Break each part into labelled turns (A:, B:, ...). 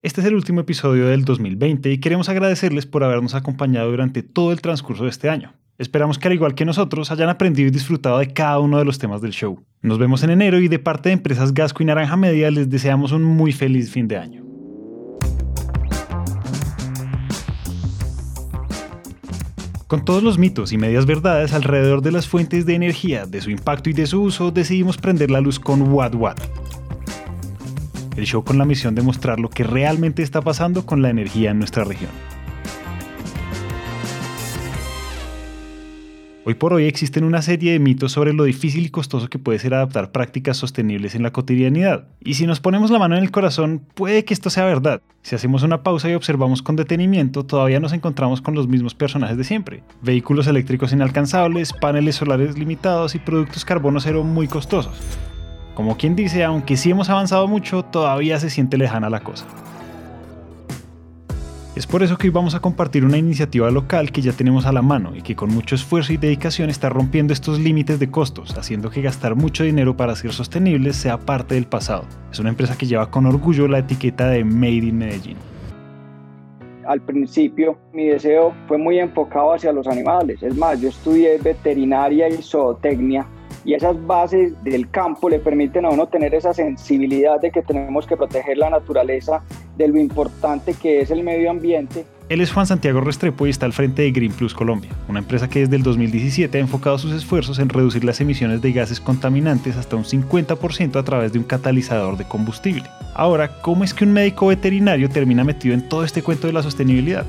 A: Este es el último episodio del 2020 y queremos agradecerles por habernos acompañado durante todo el transcurso de este año. Esperamos que al igual que nosotros hayan aprendido y disfrutado de cada uno de los temas del show. Nos vemos en enero y de parte de empresas Gasco y Naranja Media les deseamos un muy feliz fin de año. Con todos los mitos y medias verdades alrededor de las fuentes de energía, de su impacto y de su uso, decidimos prender la luz con What What. El show con la misión de mostrar lo que realmente está pasando con la energía en nuestra región. Hoy por hoy existen una serie de mitos sobre lo difícil y costoso que puede ser adaptar prácticas sostenibles en la cotidianidad. Y si nos ponemos la mano en el corazón, puede que esto sea verdad. Si hacemos una pausa y observamos con detenimiento, todavía nos encontramos con los mismos personajes de siempre. Vehículos eléctricos inalcanzables, paneles solares limitados y productos carbono cero muy costosos. Como quien dice, aunque sí hemos avanzado mucho, todavía se siente lejana la cosa. Es por eso que hoy vamos a compartir una iniciativa local que ya tenemos a la mano y que con mucho esfuerzo y dedicación está rompiendo estos límites de costos, haciendo que gastar mucho dinero para ser sostenibles sea parte del pasado. Es una empresa que lleva con orgullo la etiqueta de Made in Medellín.
B: Al principio mi deseo fue muy enfocado hacia los animales. Es más, yo estudié veterinaria y zootecnia y esas bases del campo le permiten a uno tener esa sensibilidad de que tenemos que proteger la naturaleza, de lo importante que es el medio ambiente.
A: Él es Juan Santiago Restrepo y está al frente de Green Plus Colombia, una empresa que desde el 2017 ha enfocado sus esfuerzos en reducir las emisiones de gases contaminantes hasta un 50% a través de un catalizador de combustible. Ahora, ¿cómo es que un médico veterinario termina metido en todo este cuento de la sostenibilidad?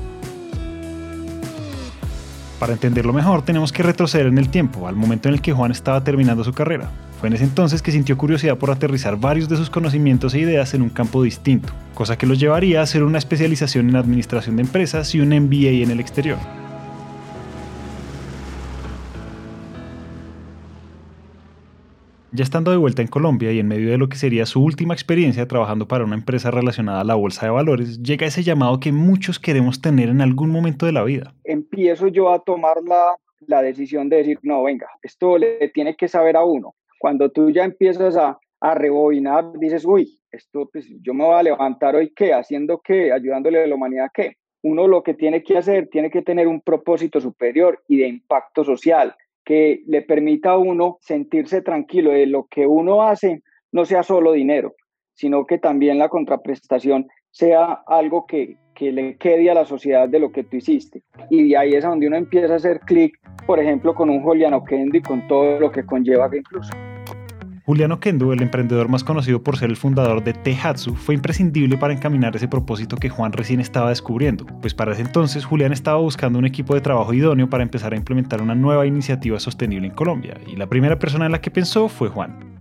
A: Para entenderlo mejor, tenemos que retroceder en el tiempo, al momento en el que Juan estaba terminando su carrera. Fue en ese entonces que sintió curiosidad por aterrizar varios de sus conocimientos e ideas en un campo distinto, cosa que lo llevaría a hacer una especialización en administración de empresas y un MBA en el exterior. Ya estando de vuelta en Colombia y en medio de lo que sería su última experiencia trabajando para una empresa relacionada a la bolsa de valores, llega ese llamado que muchos queremos tener en algún momento de la vida.
B: Empiezo yo a tomar la, la decisión de decir, no, venga, esto le tiene que saber a uno. Cuando tú ya empiezas a, a rebobinar, dices, uy, esto pues yo me voy a levantar hoy qué, haciendo qué, ayudándole a la humanidad qué. Uno lo que tiene que hacer, tiene que tener un propósito superior y de impacto social que le permita a uno sentirse tranquilo de lo que uno hace no sea solo dinero, sino que también la contraprestación sea algo que, que le quede a la sociedad de lo que tú hiciste. Y de ahí es donde uno empieza a hacer clic, por ejemplo, con un Juliano Kendo y con todo lo que conlleva incluso.
A: Juliano Kendo, el emprendedor más conocido por ser el fundador de Tehatsu, fue imprescindible para encaminar ese propósito que Juan recién estaba descubriendo, pues para ese entonces Julián estaba buscando un equipo de trabajo idóneo para empezar a implementar una nueva iniciativa sostenible en Colombia, y la primera persona en la que pensó fue Juan.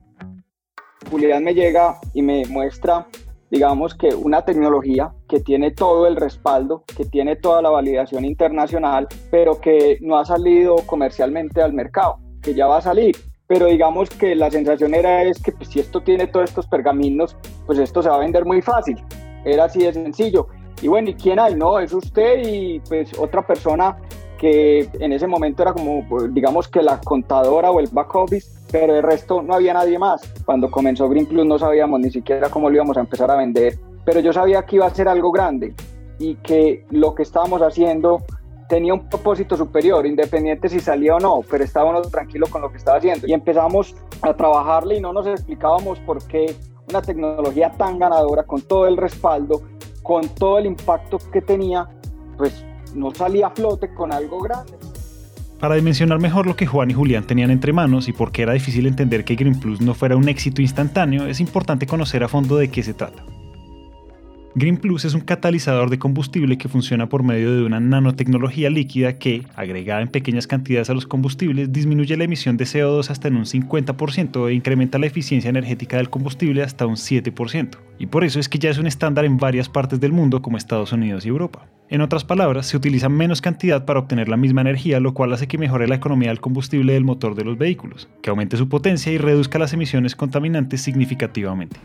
B: Julián me llega y me muestra digamos que una tecnología que tiene todo el respaldo, que tiene toda la validación internacional, pero que no ha salido comercialmente al mercado, que ya va a salir pero digamos que la sensación era es que pues, si esto tiene todos estos pergaminos, pues esto se va a vender muy fácil. Era así de sencillo. Y bueno, ¿y quién hay? No, es usted y pues otra persona que en ese momento era como, pues, digamos que la contadora o el back office, pero el resto no había nadie más. Cuando comenzó Green Plus no sabíamos ni siquiera cómo lo íbamos a empezar a vender, pero yo sabía que iba a ser algo grande y que lo que estábamos haciendo tenía un propósito superior, independiente si salía o no, pero estábamos tranquilos con lo que estaba haciendo. Y empezamos a trabajarle y no nos explicábamos por qué una tecnología tan ganadora, con todo el respaldo, con todo el impacto que tenía, pues no salía a flote con algo grande.
A: Para dimensionar mejor lo que Juan y Julián tenían entre manos y por qué era difícil entender que Green Plus no fuera un éxito instantáneo, es importante conocer a fondo de qué se trata. Green Plus es un catalizador de combustible que funciona por medio de una nanotecnología líquida que, agregada en pequeñas cantidades a los combustibles, disminuye la emisión de CO2 hasta en un 50% e incrementa la eficiencia energética del combustible hasta un 7%. Y por eso es que ya es un estándar en varias partes del mundo como Estados Unidos y Europa. En otras palabras, se utiliza menos cantidad para obtener la misma energía, lo cual hace que mejore la economía del combustible del motor de los vehículos, que aumente su potencia y reduzca las emisiones contaminantes significativamente.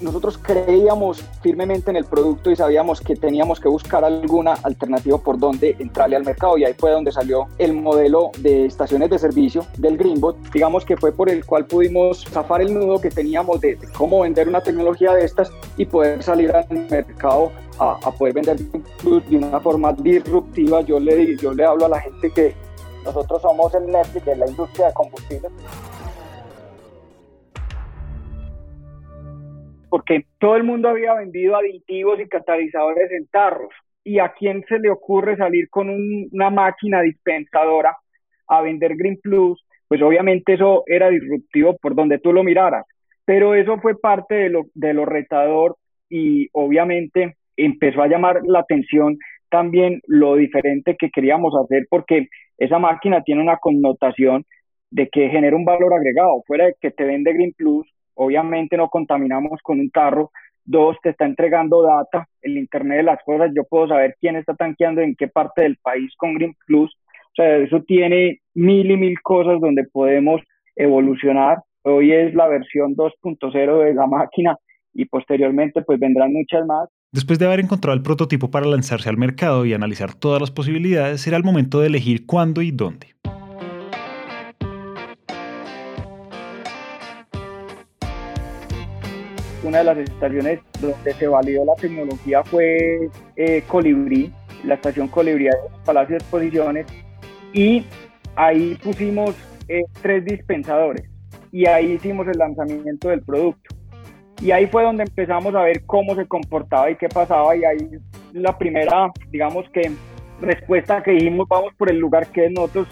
B: Nosotros creíamos firmemente en el producto y sabíamos que teníamos que buscar alguna alternativa por donde entrarle al mercado y ahí fue donde salió el modelo de estaciones de servicio del Greenbot, digamos que fue por el cual pudimos zafar el nudo que teníamos de, cómo vender una tecnología de estas y poder salir al mercado a, poder vender de una forma disruptiva. Yo le, yo le hablo a la gente que nosotros somos el Netflix de la industria de combustibles porque todo el mundo había vendido aditivos y catalizadores en tarros. ¿Y a quién se le ocurre salir con una máquina dispensadora a vender Green Plus? Pues obviamente eso era disruptivo por donde tú lo miraras. Pero eso fue parte de lo, de lo retador y obviamente empezó a llamar la atención también lo diferente que queríamos hacer porque esa máquina tiene una connotación de que genera un valor agregado. Fuera de que te vende Green Plus, obviamente no contaminamos con un carro. Dos, te está entregando data, el Internet de las cosas, yo puedo saber quién está tanqueando en qué parte del país con Green Plus. O sea, eso tiene mil y mil cosas donde podemos evolucionar. Hoy es la versión 2.0 de la máquina y posteriormente pues vendrán muchas más.
A: Después de haber encontrado el prototipo para lanzarse al mercado y analizar todas las posibilidades, será el momento de elegir cuándo y dónde.
B: Una de las estaciones donde se validó la tecnología fue eh, Colibrí, la estación Colibrí de Palacio de Exposiciones, y ahí pusimos eh, tres dispensadores y ahí hicimos el lanzamiento del producto. Y ahí fue donde empezamos a ver cómo se comportaba y qué pasaba y ahí la primera, digamos que respuesta que dijimos, vamos por el lugar que nosotros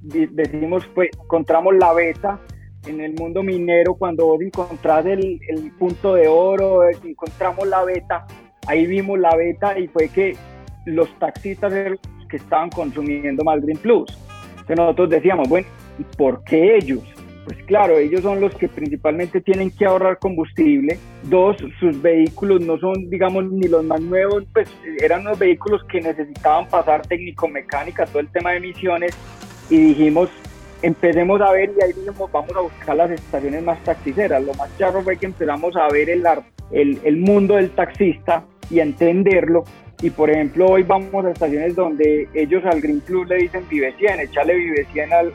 B: decimos, pues encontramos la beta en el mundo minero, cuando vos encontrás el, el punto de oro, encontramos la beta, ahí vimos la beta y fue que los taxistas que estaban consumiendo más Green Plus. Entonces nosotros decíamos, bueno, ¿y por qué ellos? Pues claro, ellos son los que principalmente tienen que ahorrar combustible. Dos, sus vehículos no son, digamos, ni los más nuevos, pues eran los vehículos que necesitaban pasar técnico-mecánica, todo el tema de emisiones. Y dijimos, empecemos a ver y ahí mismo vamos a buscar las estaciones más taxiceras. Lo más charro fue que empezamos a ver el, el, el mundo del taxista y a entenderlo. Y por ejemplo, hoy vamos a estaciones donde ellos al Green Plus le dicen Vive 100, echarle Vive 100 al,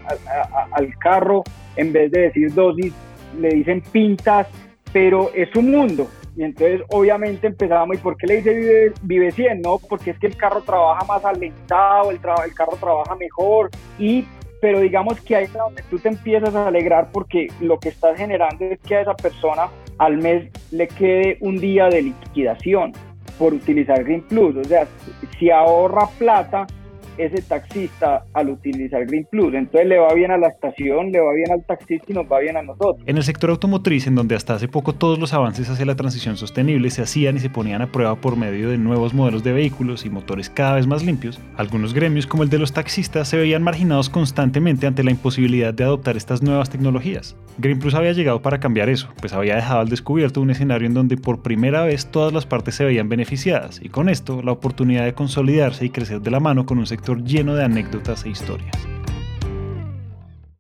B: al, carro, en vez de decir dosis, le dicen pintas, pero es un mundo. Y entonces obviamente empezamos, ¿y por qué le dice Vive, vive 100? No, porque es que el carro trabaja más alentado, el, el carro trabaja mejor y pero digamos que ahí es donde tú te empiezas a alegrar porque lo que estás generando es que a esa persona al mes le quede un día de liquidación por utilizar Green Plus. O sea, si ahorra plata, ese taxista al utilizar Green Plus. Entonces le va bien a la estación, le va bien al taxista y nos va bien a nosotros.
A: En el sector automotriz, en donde hasta hace poco todos los avances hacia la transición sostenible se hacían y se ponían a prueba por medio de nuevos modelos de vehículos y motores cada vez más limpios, algunos gremios como el de los taxistas se veían marginados constantemente ante la imposibilidad de adoptar estas nuevas tecnologías. Green Plus había llegado para cambiar eso, pues había dejado al descubierto un escenario en donde por primera vez todas las partes se veían beneficiadas y con esto la oportunidad de consolidarse y crecer de la mano con un sector lleno de anécdotas e historias.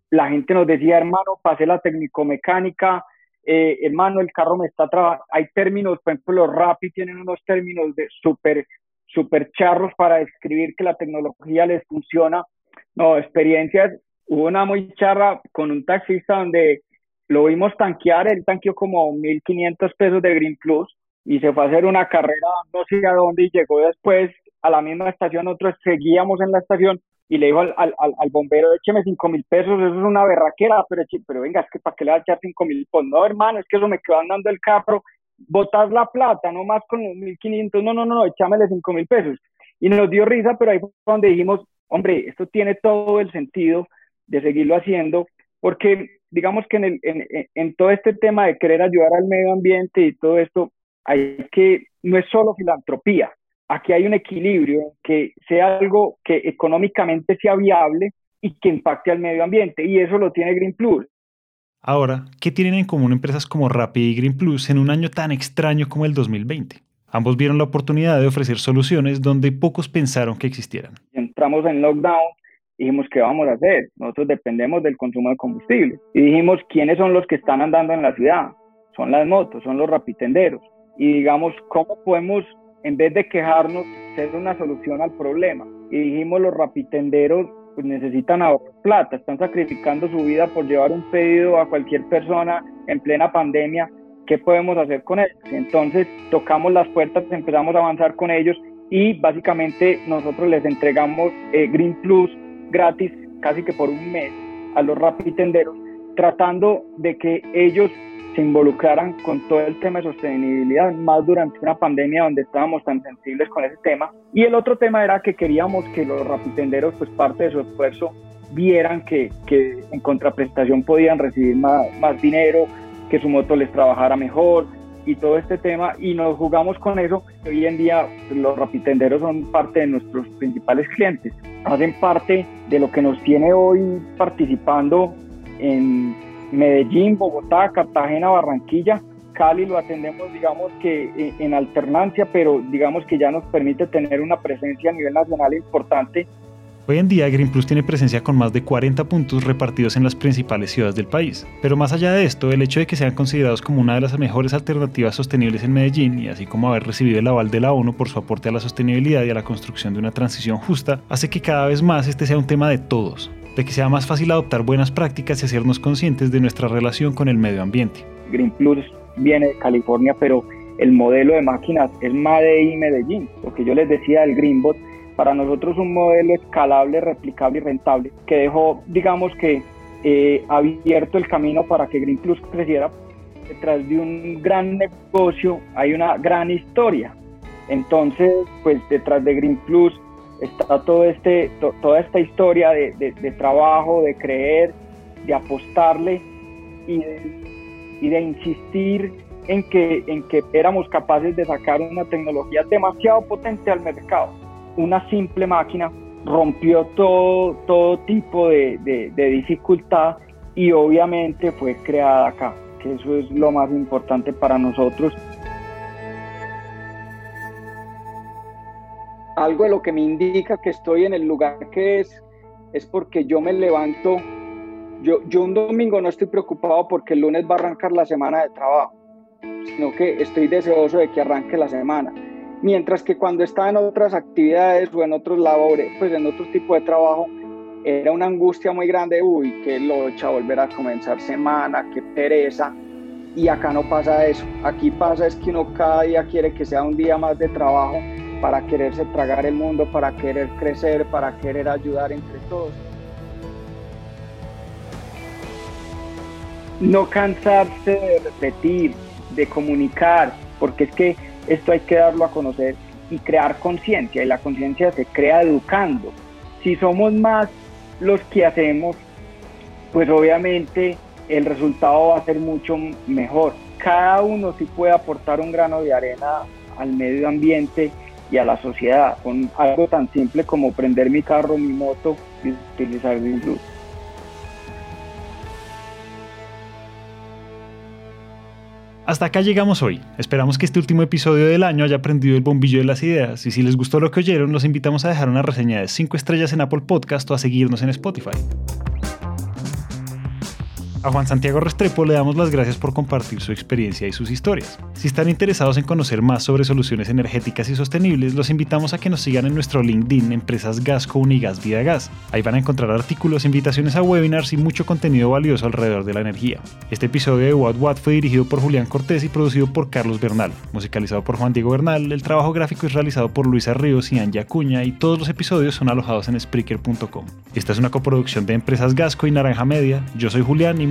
B: La gente nos decía, hermano, pasé la técnico-mecánica, eh, hermano, el carro me está trabajando. Hay términos, por ejemplo, los Rappi tienen unos términos de súper super charros para describir que la tecnología les funciona. No, experiencias. Hubo una muy charra con un taxista donde lo vimos tanquear, él tanqueó como 1.500 pesos de Green Plus y se fue a hacer una carrera no sé a dónde y llegó después a la misma estación, nosotros seguíamos en la estación y le dijo al, al, al bombero, écheme cinco mil pesos, eso es una berraquera, pero, pero venga, es que para qué le va a echar cinco mil, pues no hermano, es que eso me quedó andando el carro, botas la plata, no más con los mil quinientos, no, no, no, échamele cinco mil pesos. Y nos dio risa, pero ahí fue donde dijimos, hombre, esto tiene todo el sentido de seguirlo haciendo, porque digamos que en, el, en, en todo este tema de querer ayudar al medio ambiente y todo esto, hay que, no es solo filantropía, aquí hay un equilibrio, que sea algo que económicamente sea viable y que impacte al medio ambiente, y eso lo tiene Green Plus.
A: Ahora, ¿qué tienen en común empresas como Rappi y Green Plus en un año tan extraño como el 2020? Ambos vieron la oportunidad de ofrecer soluciones donde pocos pensaron que existieran.
B: Entramos en lockdown, dijimos, ¿qué vamos a hacer? Nosotros dependemos del consumo de combustible. Y dijimos, ¿quiénes son los que están andando en la ciudad? son las motos, son los rapitenderos. Y digamos, ¿cómo podemos, en vez de quejarnos, ser una solución al problema? Y dijimos, los rapitenderos pues necesitan ahorrar plata, están sacrificando su vida por llevar un pedido a cualquier persona en plena pandemia. ¿Qué podemos hacer con ellos? Entonces tocamos las puertas, empezamos a avanzar con ellos y básicamente nosotros les entregamos eh, Green Plus gratis casi que por un mes a los rapitenderos, tratando de que ellos se involucraran con todo el tema de sostenibilidad, más durante una pandemia donde estábamos tan sensibles con ese tema. Y el otro tema era que queríamos que los rapitenderos, pues parte de su esfuerzo, vieran que, que en contraprestación podían recibir más, más dinero, que su moto les trabajara mejor y todo este tema. Y nos jugamos con eso. Hoy en día los rapitenderos son parte de nuestros principales clientes. Hacen parte de lo que nos tiene hoy participando en Medellín, Bogotá, Cartagena, Barranquilla. Cali lo atendemos, digamos que eh, en alternancia, pero digamos que ya nos permite tener una presencia a nivel nacional importante.
A: Hoy en día Green Plus tiene presencia con más de 40 puntos repartidos en las principales ciudades del país. Pero más allá de esto, el hecho de que sean considerados como una de las mejores alternativas sostenibles en Medellín y así como haber recibido el aval de la ONU por su aporte a la sostenibilidad y a la construcción de una transición justa, hace que cada vez más este sea un tema de todos, de que sea más fácil adoptar buenas prácticas y hacernos conscientes de nuestra relación con el medio ambiente.
B: Green Plus viene de California, pero el modelo de máquinas es y Medellín. Lo que yo les decía del Greenbot, para nosotros un modelo escalable, replicable y rentable, que dejó, digamos que, eh, abierto el camino para que Green Plus creciera. Detrás de un gran negocio hay una gran historia. Entonces, pues detrás de Green Plus está todo este, toda esta historia de, de, trabajo, de creer, de apostarle y de, y de insistir en que, en que éramos capaces de sacar una tecnología demasiado potente al mercado. Una simple máquina rompió todo, todo tipo de, de dificultad y obviamente fue creada acá, que eso es lo más importante para nosotros algo de lo que me indica que estoy en el lugar que es, es porque yo me levanto, yo, yo un domingo no estoy preocupado porque el lunes va a arrancar la semana de trabajo, sino que estoy deseoso de que arranque la semana. Mientras que cuando estaba en otras actividades o en otros labores, pues en otro tipo de trabajo, era una angustia muy grande, uy, qué locha volver a comenzar semana, qué pereza. Y acá no pasa eso. Aquí pasa es que uno cada día quiere que sea un día más de trabajo para quererse tragar el mundo, para querer crecer, para querer ayudar entre todos. No cansarse de repetir, de comunicar, porque es que esto hay que darlo a conocer y crear conciencia, y la conciencia se crea educando. Si somos más los que hacemos, pues obviamente el resultado va a ser mucho mejor. Cada uno sí puede aportar un grano de arena al medio ambiente y a la sociedad con algo tan simple como prender mi carro, mi moto y utilizar Plus.
A: Hasta acá llegamos hoy. Esperamos que este último episodio del año haya prendido el bombillo de las ideas y si les gustó lo que oyeron, los invitamos a dejar una reseña de 5 estrellas en Apple Podcast o a seguirnos en Spotify. A Juan Santiago Restrepo le damos las gracias por compartir su experiencia y sus historias. Si están interesados en conocer más sobre soluciones energéticas y sostenibles, los invitamos a que nos sigan en nuestro LinkedIn Empresas Gasco Unigas Vida Gas. Ahí van a encontrar artículos, invitaciones a webinars y mucho contenido valioso alrededor de la energía. Este episodio de What What fue dirigido por Julián Cortés y producido por Carlos Bernal, musicalizado por Juan Diego Bernal, el trabajo gráfico es realizado por Luisa Ríos y Anja Acuña y todos los episodios son alojados en Spreaker.com. Esta es una coproducción de Empresas Gasco y Naranja Media. Yo soy Julián y